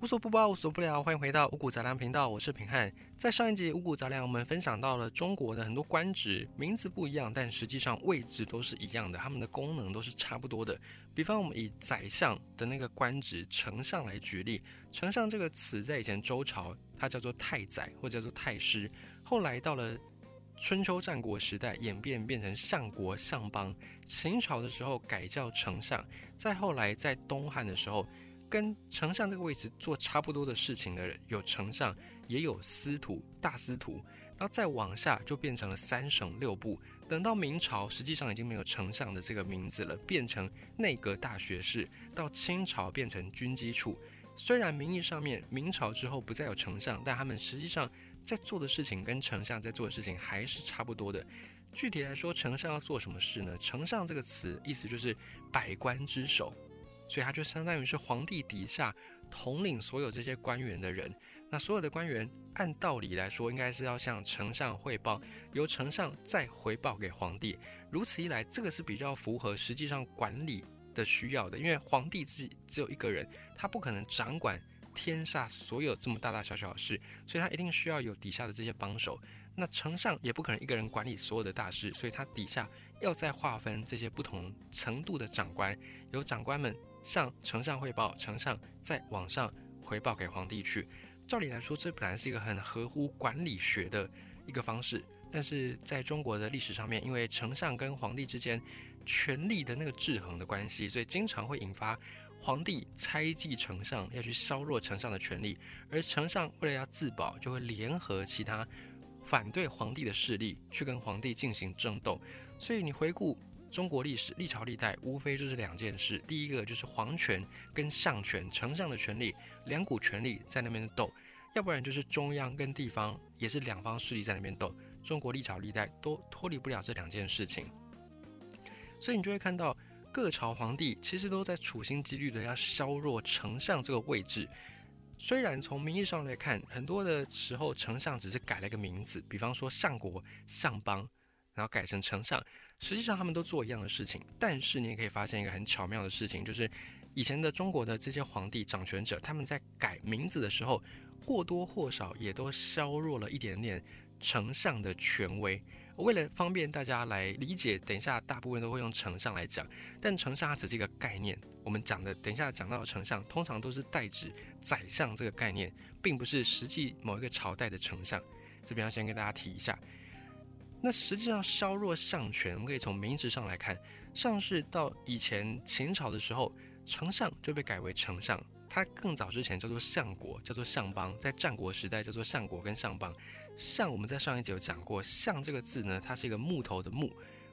无所不包，无所不聊，欢迎回到五谷杂粮频道，我是平汉。在上一集五谷杂粮，我们分享到了中国的很多官职，名字不一样，但实际上位置都是一样的，他们的功能都是差不多的。比方，我们以宰相的那个官职丞相来举例，丞相这个词在以前周朝，它叫做太宰或叫做太师，后来到了春秋战国时代，演变变成相国、相邦，秦朝的时候改叫丞相，再后来在东汉的时候。跟丞相这个位置做差不多的事情的人，有丞相，也有司徒、大司徒，然后再往下就变成了三省六部。等到明朝，实际上已经没有丞相的这个名字了，变成内阁大学士。到清朝变成军机处。虽然名义上面明朝之后不再有丞相，但他们实际上在做的事情跟丞相在做的事情还是差不多的。具体来说，丞相要做什么事呢？丞相这个词意思就是百官之首。所以他就相当于是皇帝底下统领所有这些官员的人。那所有的官员按道理来说，应该是要向丞相汇报，由丞相再回报给皇帝。如此一来，这个是比较符合实际上管理的需要的。因为皇帝自己只有一个人，他不可能掌管天下所有这么大大小小的事，所以他一定需要有底下的这些帮手。那丞相也不可能一个人管理所有的大事，所以他底下要再划分这些不同程度的长官，由长官们。向丞相汇报，丞相再往上回报给皇帝去。照理来说，这本来是一个很合乎管理学的一个方式，但是在中国的历史上面，因为丞相跟皇帝之间权力的那个制衡的关系，所以经常会引发皇帝猜忌丞相，要去削弱丞相的权力，而丞相为了要自保，就会联合其他反对皇帝的势力去跟皇帝进行争斗。所以你回顾。中国历史历朝历代无非就是两件事，第一个就是皇权跟相权，丞相的权力，两股权力在那边斗，要不然就是中央跟地方也是两方势力在那边斗。中国历朝历代都脱离不了这两件事情，所以你就会看到各朝皇帝其实都在处心积虑的要削弱丞相这个位置。虽然从名义上来看，很多的时候丞相只是改了个名字，比方说相国、相邦。然后改成丞相，实际上他们都做一样的事情。但是你也可以发现一个很巧妙的事情，就是以前的中国的这些皇帝掌权者，他们在改名字的时候，或多或少也都削弱了一点点丞相的权威。为了方便大家来理解，等一下大部分都会用丞相来讲，但丞相它只是一个概念。我们讲的等一下讲到的丞相，通常都是代指宰相这个概念，并不是实际某一个朝代的丞相。这边要先跟大家提一下。那实际上削弱相权，我们可以从名字上来看，上是到以前秦朝的时候，丞相就被改为丞相。他更早之前叫做相国，叫做相邦，在战国时代叫做相国跟相邦。相我们在上一集有讲过，相这个字呢，它是一个木头的木，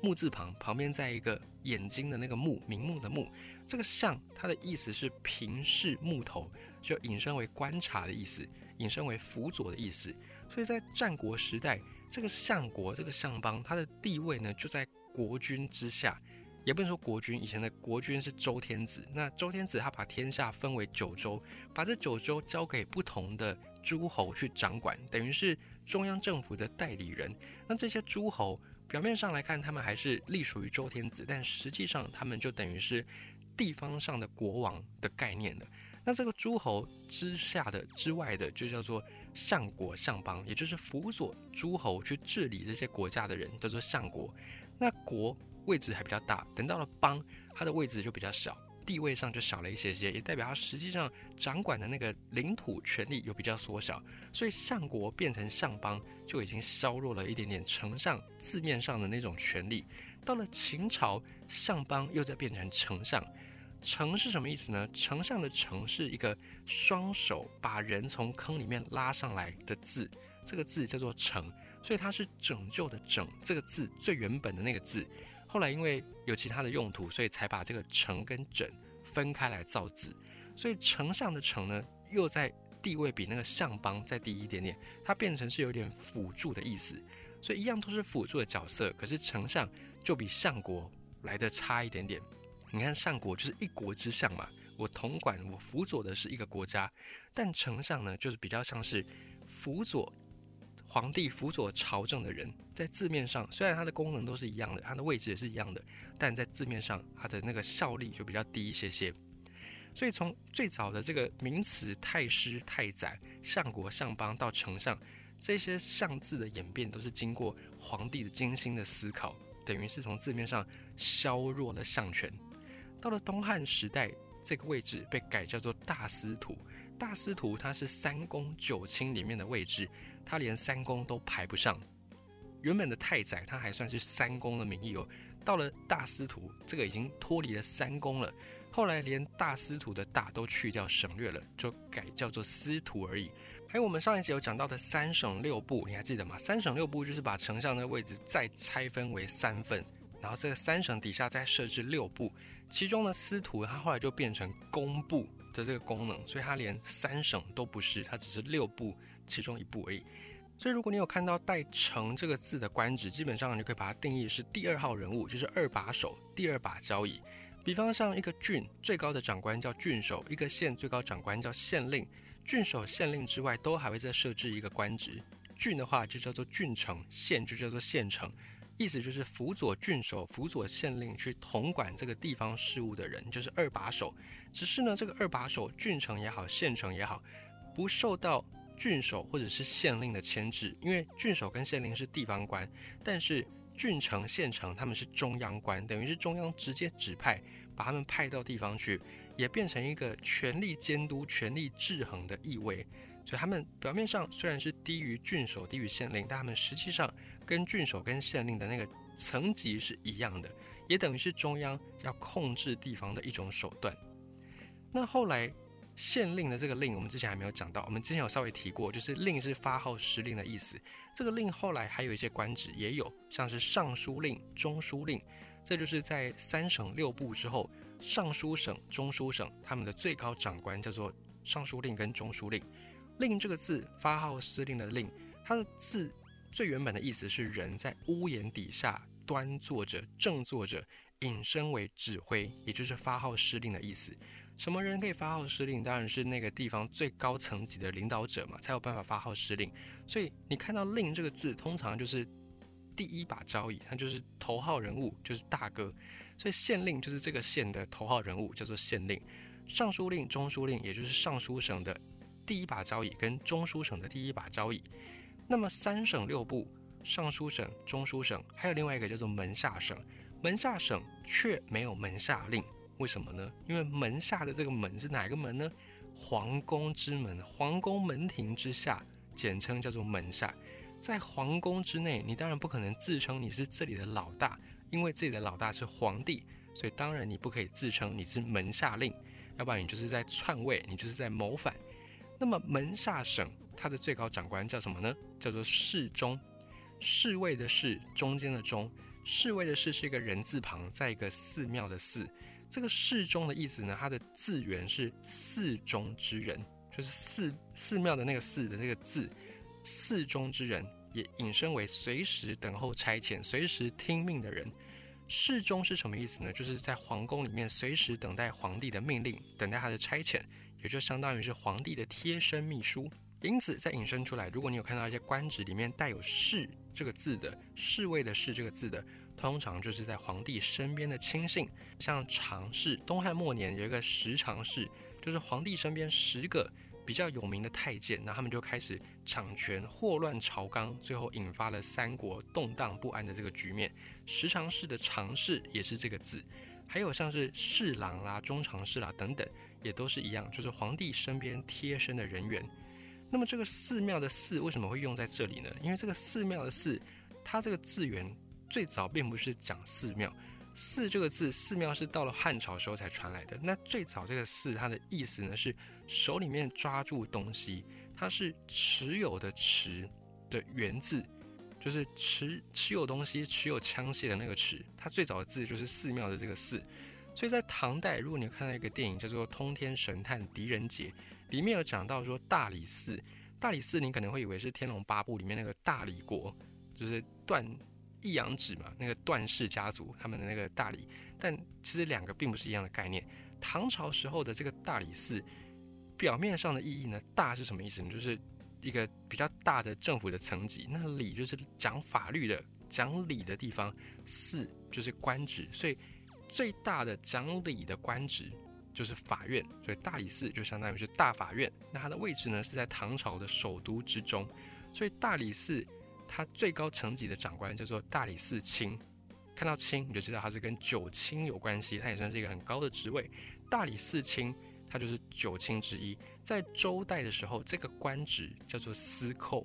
木字旁旁边在一个眼睛的那个目，明目的目。这个相它的意思是平视木头，就引申为观察的意思，引申为辅佐的意思。所以在战国时代。这个相国，这个相邦，他的地位呢就在国君之下，也不能说国君。以前的国君是周天子，那周天子他把天下分为九州，把这九州交给不同的诸侯去掌管，等于是中央政府的代理人。那这些诸侯表面上来看，他们还是隶属于周天子，但实际上他们就等于是地方上的国王的概念了。那这个诸侯之下的之外的，就叫做相国、相邦，也就是辅佐诸侯去治理这些国家的人，叫做相国。那国位置还比较大，等到了邦，它的位置就比较小，地位上就小了一些些，也代表它实际上掌管的那个领土权力有比较缩小。所以相国变成相邦，就已经削弱了一点点丞相字面上的那种权力。到了秦朝，相邦又在变成丞相。丞是什么意思呢？丞相的丞是一个双手把人从坑里面拉上来的字，这个字叫做丞，所以它是拯救的拯这个字最原本的那个字。后来因为有其他的用途，所以才把这个丞跟拯分开来造字。所以丞相的丞呢，又在地位比那个相邦再低一点点，它变成是有点辅助的意思。所以一样都是辅助的角色，可是丞相就比相国来的差一点点。你看上国就是一国之相嘛，我统管我辅佐的是一个国家，但丞相呢，就是比较像是辅佐皇帝、辅佐朝政的人，在字面上虽然它的功能都是一样的，它的位置也是一样的，但在字面上它的那个效力就比较低一些些。所以从最早的这个名词太师、太宰、相国、相邦到丞相，这些相字的演变都是经过皇帝的精心的思考，等于是从字面上削弱了相权。到了东汉时代，这个位置被改叫做大司徒。大司徒他是三公九卿里面的位置，他连三公都排不上。原本的太宰他还算是三公的名义哦，到了大司徒，这个已经脱离了三公了。后来连大司徒的大都去掉省略了，就改叫做司徒而已。还有我们上一集有讲到的三省六部，你还记得吗？三省六部就是把丞相的位置再拆分为三份，然后这个三省底下再设置六部，其中呢司徒他后来就变成工部的这个功能，所以他连三省都不是，他只是六部其中一部而已。所以如果你有看到带“丞”这个字的官职，基本上你就可以把它定义是第二号人物，就是二把手，第二把交椅。比方像一个郡最高的长官叫郡守，一个县最高长官叫县令。郡守、县令之外，都还会再设置一个官职。郡的话就叫做郡丞，县就叫做县丞，意思就是辅佐郡守、辅佐县令去统管这个地方事务的人，就是二把手。只是呢，这个二把手，郡城也好，县城也好，不受到郡守或者是县令的牵制，因为郡守跟县令是地方官，但是郡城、县城他们是中央官，等于是中央直接指派。把他们派到地方去，也变成一个权力监督、权力制衡的意味。所以他们表面上虽然是低于郡守、低于县令，但他们实际上跟郡守、跟县令的那个层级是一样的，也等于是中央要控制地方的一种手段。那后来县令的这个令，我们之前还没有讲到，我们之前有稍微提过，就是令是发号施令的意思。这个令后来还有一些官职，也有像是尚书令、中书令。这就是在三省六部之后，尚书省、中书省他们的最高长官叫做尚书令跟中书令。令这个字发号施令的令，它的字最原本的意思是人在屋檐底下端坐着、正坐着，引申为指挥，也就是发号施令的意思。什么人可以发号施令？当然是那个地方最高层级的领导者嘛，才有办法发号施令。所以你看到令这个字，通常就是。第一把交椅，他就是头号人物，就是大哥，所以县令就是这个县的头号人物，叫做县令。尚书令、中书令，也就是尚书省的第一把交椅，跟中书省的第一把交椅。那么三省六部，尚书省、中书省，还有另外一个叫做门下省。门下省却没有门下令，为什么呢？因为门下的这个门是哪个门呢？皇宫之门，皇宫门庭之下，简称叫做门下。在皇宫之内，你当然不可能自称你是这里的老大，因为这里的老大是皇帝，所以当然你不可以自称你是门下令，要不然你就是在篡位，你就是在谋反。那么门下省它的最高长官叫什么呢？叫做侍中，侍卫的侍，中间的中，侍卫的侍是一个人字旁，在一个寺庙的寺。这个侍中的意思呢，它的字源是寺中之人，就是寺寺庙的那个寺的那个字。寺中之人也引申为随时等候差遣、随时听命的人。侍中是什么意思呢？就是在皇宫里面随时等待皇帝的命令，等待他的差遣，也就相当于是皇帝的贴身秘书。因此，再引申出来，如果你有看到一些官职里面带有“侍”这个字的，侍卫的“侍”这个字的，通常就是在皇帝身边的亲信。像常侍，东汉末年有一个十常侍，就是皇帝身边十个。比较有名的太监，那他们就开始掌权，祸乱朝纲，最后引发了三国动荡不安的这个局面。十常侍的常侍也是这个字，还有像是侍郎啦、中常侍啦等等，也都是一样，就是皇帝身边贴身的人员。那么这个寺庙的寺为什么会用在这里呢？因为这个寺庙的寺，它这个字源最早并不是讲寺庙。寺这个字，寺庙是到了汉朝时候才传来的。那最早这个寺，它的意思呢是手里面抓住东西，它是持有的持的源字，就是持持有东西、持有枪械的那个持。它最早的字就是寺庙的这个寺。所以在唐代，如果你看到一个电影叫做《通天神探狄仁杰》，里面有讲到说大理寺，大理寺你可能会以为是《天龙八部》里面那个大理国，就是断。一阳指嘛，那个段氏家族他们的那个大理，但其实两个并不是一样的概念。唐朝时候的这个大理寺，表面上的意义呢，大是什么意思呢？就是一个比较大的政府的层级。那理就是讲法律的、讲理的地方，寺就是官职。所以最大的讲理的官职就是法院，所以大理寺就相当于是大法院。那它的位置呢是在唐朝的首都之中，所以大理寺它最高层级的长官叫做大理寺卿。看到卿你就知道他是跟九卿有关系，他也算是一个很高的职位。大理寺卿他就是九卿之一。在周代的时候，这个官职叫做司寇。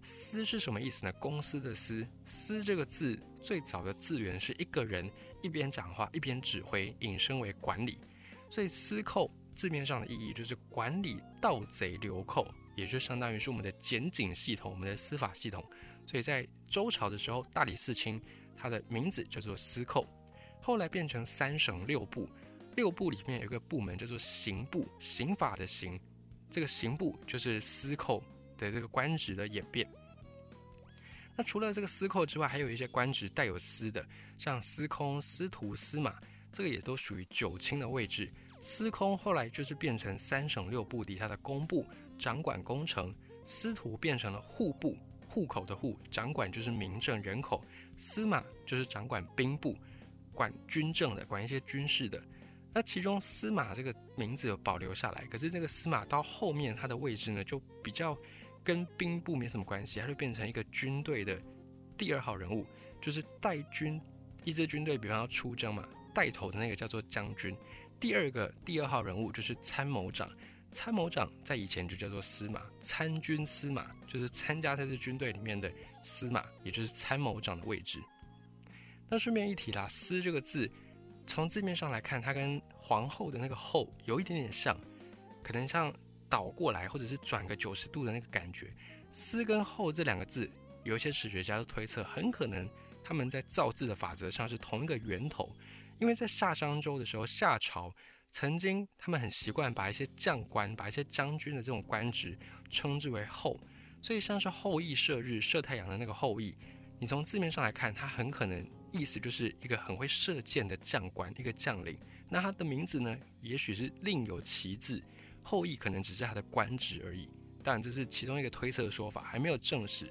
司是什么意思呢？公司的司。司这个字最早的字源是一个人一边讲话一边指挥，引申为管理。所以司寇字面上的意义就是管理盗贼流寇，也就相当于是我们的检警系统，我们的司法系统。所以在周朝的时候，大理寺卿他的名字叫做司寇，后来变成三省六部，六部里面有一个部门叫做刑部，刑法的刑，这个刑部就是司寇。的这个官职的演变，那除了这个司寇之外，还有一些官职带有司的，像司空、司徒、司马，这个也都属于九卿的位置。司空后来就是变成三省六部底下的工部，掌管工程；司徒变成了户部，户口的户，掌管就是民政人口；司马就是掌管兵部，管军政的，管一些军事的。那其中司马这个名字有保留下来，可是这个司马到后面他的位置呢，就比较。跟兵部没什么关系，他就变成一个军队的第二号人物，就是带军一支军队，比方要出征嘛，带头的那个叫做将军。第二个第二号人物就是参谋长，参谋长在以前就叫做司马，参军司马就是参加这支军队里面的司马，也就是参谋长的位置。那顺便一提啦，司这个字从字面上来看，它跟皇后的那个后有一点点像，可能像。倒过来，或者是转个九十度的那个感觉，“司”跟“后”这两个字，有一些史学家都推测，很可能他们在造字的法则上是同一个源头。因为在夏商周的时候，夏朝曾经他们很习惯把一些将官、把一些将军的这种官职称之为“后”，所以像是“后羿射日”、“射太阳”的那个“后羿”，你从字面上来看，他很可能意思就是一个很会射箭的将官，一个将领。那他的名字呢，也许是另有其字。后羿可能只是他的官职而已，当然这是其中一个推测的说法，还没有证实。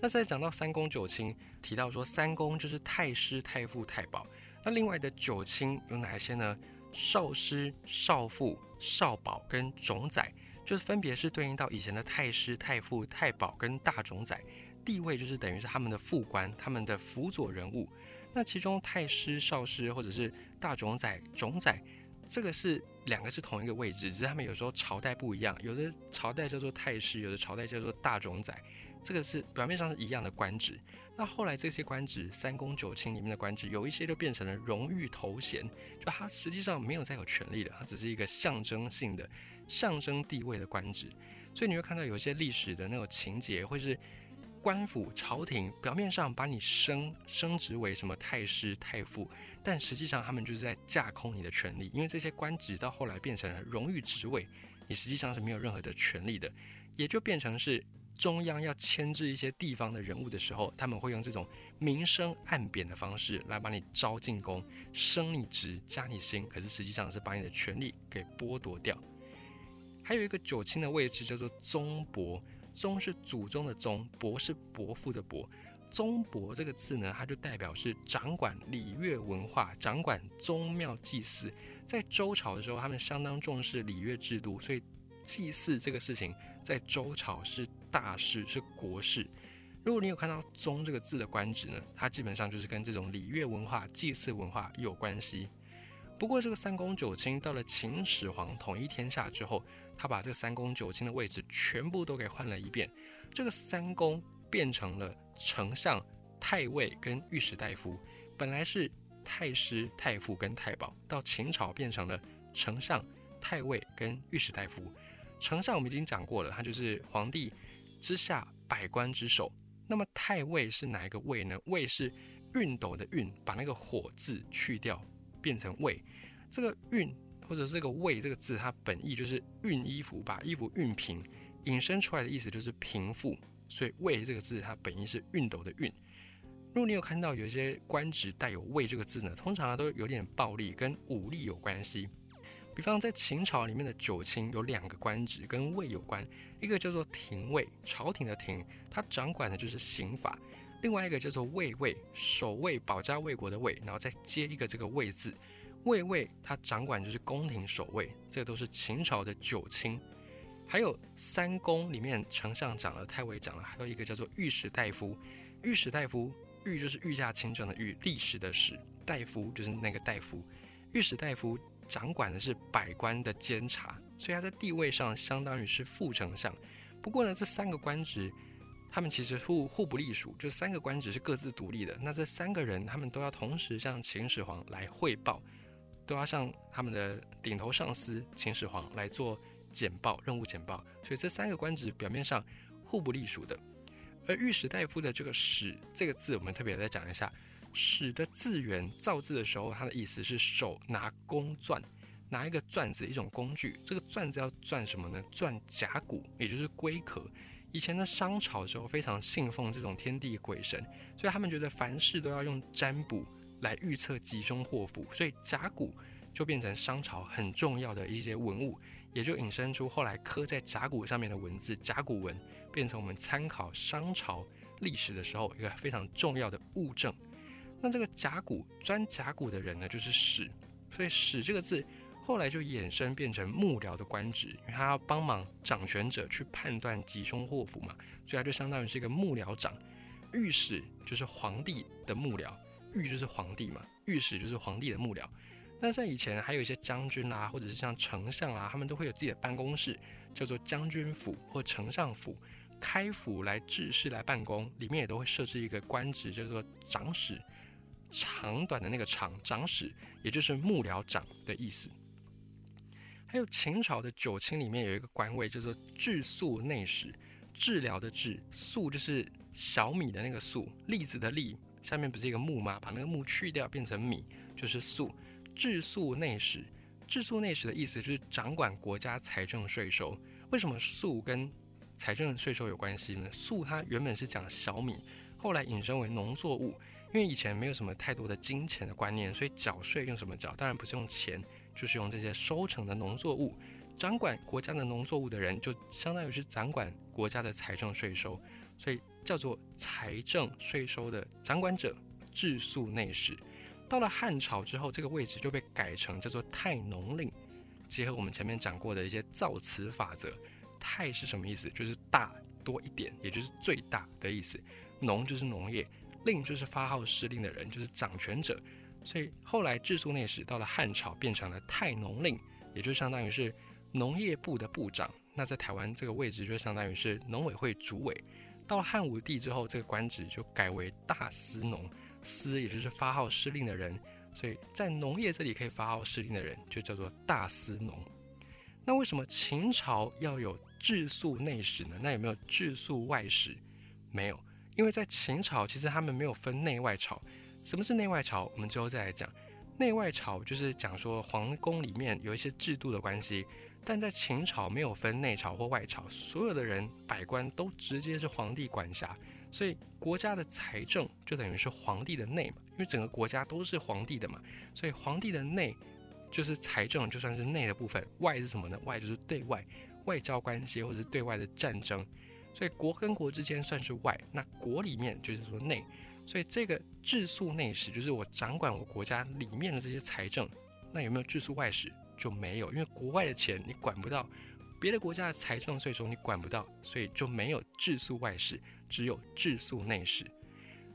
那再讲到三公九卿，提到说三公就是太师、太傅、太保，那另外的九卿有哪一些呢？少师、少傅、少保跟种宰，就是分别是对应到以前的太师、太傅、太保跟大种宰，地位就是等于是他们的副官，他们的辅佐人物。那其中太师、少师或者是大种仔、种仔。这个是两个是同一个位置，只是他们有时候朝代不一样，有的朝代叫做太师，有的朝代叫做大冢宰。这个是表面上是一样的官职。那后来这些官职，三公九卿里面的官职，有一些就变成了荣誉头衔，就他实际上没有再有权利了，它只是一个象征性的、象征地位的官职。所以你会看到有一些历史的那种情节，会是。官府朝廷表面上把你升升职为什么太师太傅，但实际上他们就是在架空你的权利，因为这些官职到后来变成了荣誉职位，你实际上是没有任何的权利的，也就变成是中央要牵制一些地方的人物的时候，他们会用这种明升暗贬的方式来把你招进宫，升你职加你薪，可是实际上是把你的权利给剥夺掉。还有一个九卿的位置叫做宗伯。宗是祖宗的宗，伯是伯父的伯。宗伯这个字呢，它就代表是掌管礼乐文化、掌管宗庙祭祀。在周朝的时候，他们相当重视礼乐制度，所以祭祀这个事情在周朝是大事，是国事。如果你有看到“宗”这个字的官职呢，它基本上就是跟这种礼乐文化、祭祀文化有关系。不过，这个三公九卿到了秦始皇统一天下之后。他把这个三公九卿的位置全部都给换了一遍，这个三公变成了丞相、太尉跟御史大夫，本来是太师、太傅跟太保，到秦朝变成了丞相、太尉跟御史大夫。丞相我们已经讲过了，他就是皇帝之下百官之首。那么太尉是哪一个尉呢？尉是熨斗的熨，把那个火字去掉，变成尉。这个熨。或者这个“卫”这个字，它本意就是熨衣服，把衣服熨平，引申出来的意思就是平复。所以“卫”这个字，它本意是熨斗的“熨”。如果你有看到有一些官职带有“卫”这个字呢，通常都有点暴力，跟武力有关系。比方在秦朝里面的九卿有两个官职跟“卫”有关，一个叫做廷尉，朝廷的廷，它掌管的就是刑法；另外一个叫做卫尉，守卫保家卫国的卫，然后再接一个这个“卫”字。卫尉他掌管就是宫廷守卫，这都是秦朝的九卿。还有三公里面，丞相长了，太尉长了，还有一个叫做御史大夫。御史大夫，御就是御驾亲征的御，历史的史，大夫就是那个大夫。御史大夫掌管的是百官的监察，所以他在地位上相当于是副丞相。不过呢，这三个官职。他们其实互互不隶属，就三个官职是各自独立的。那这三个人，他们都要同时向秦始皇来汇报，都要向他们的顶头上司秦始皇来做简报、任务简报。所以这三个官职表面上互不隶属的。而御史大夫的这个“史”这个字，我们特别再讲一下，“史”的字源造字的时候，它的意思是手拿弓钻，拿一个钻子，一种工具。这个钻子要钻什么呢？钻甲骨，也就是龟壳。以前的商朝时候非常信奉这种天地鬼神，所以他们觉得凡事都要用占卜来预测吉凶祸福，所以甲骨就变成商朝很重要的一些文物，也就引申出后来刻在甲骨上面的文字，甲骨文变成我们参考商朝历史的时候一个非常重要的物证。那这个甲骨钻甲骨的人呢，就是史，所以史这个字。后来就衍生变成幕僚的官职，因为他要帮忙掌权者去判断吉凶祸福嘛，所以他就相当于是一个幕僚长。御史就是皇帝的幕僚，御就是皇帝嘛，御史就是皇帝的幕僚。那在以前还有一些将军啊，或者是像丞相啊，他们都会有自己的办公室，叫做将军府或丞相府，开府来治事来办公，里面也都会设置一个官职，叫做长史，长短的那个长，长史也就是幕僚长的意思。还有秦朝的九卿里面有一个官位叫做治粟内史，治疗的治，粟就是小米的那个粟，栗子的栗，下面不是一个木吗？把那个木去掉变成米，就是粟。治粟内史，治粟内史的意思就是掌管国家财政税收。为什么粟跟财政税收有关系呢？粟它原本是讲小米，后来引申为农作物，因为以前没有什么太多的金钱的观念，所以缴税用什么缴？当然不是用钱。就是用这些收成的农作物，掌管国家的农作物的人，就相当于是掌管国家的财政税收，所以叫做财政税收的掌管者，治粟内史。到了汉朝之后，这个位置就被改成叫做太农令。结合我们前面讲过的一些造词法则，太是什么意思？就是大多一点，也就是最大的意思。农就是农业，令就是发号施令的人，就是掌权者。所以后来治粟内史到了汉朝变成了太农令，也就相当于是农业部的部长。那在台湾这个位置就相当于是农委会主委。到了汉武帝之后，这个官职就改为大司农，司也就是发号施令的人。所以在农业这里可以发号施令的人就叫做大司农。那为什么秦朝要有治粟内史呢？那有没有治粟外史？没有，因为在秦朝其实他们没有分内外朝。什么是内外朝？我们最后再来讲。内外朝就是讲说皇宫里面有一些制度的关系，但在秦朝没有分内朝或外朝，所有的人百官都直接是皇帝管辖，所以国家的财政就等于是皇帝的内嘛，因为整个国家都是皇帝的嘛，所以皇帝的内就是财政，就算是内的部分。外是什么呢？外就是对外外交关系或者是对外的战争，所以国跟国之间算是外，那国里面就是说内。所以这个治粟内史就是我掌管我国家里面的这些财政，那有没有治粟外史就没有，因为国外的钱你管不到，别的国家的财政税收你管不到，所以就没有治粟外史，只有治粟内史。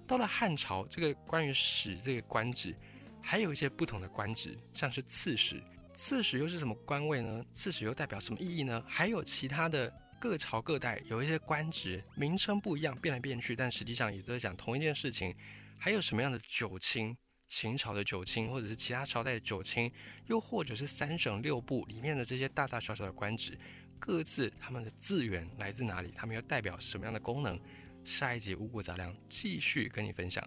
到了汉朝，这个关于史这个官职，还有一些不同的官职，像是刺史，刺史又是什么官位呢？刺史又代表什么意义呢？还有其他的。各朝各代有一些官职名称不一样，变来变去，但实际上也都在讲同一件事情。还有什么样的九卿？秦朝的九卿，或者是其他朝代的九卿，又或者是三省六部里面的这些大大小小的官职，各自他们的资源来自哪里？他们又代表什么样的功能？下一集五谷杂粮继续跟你分享。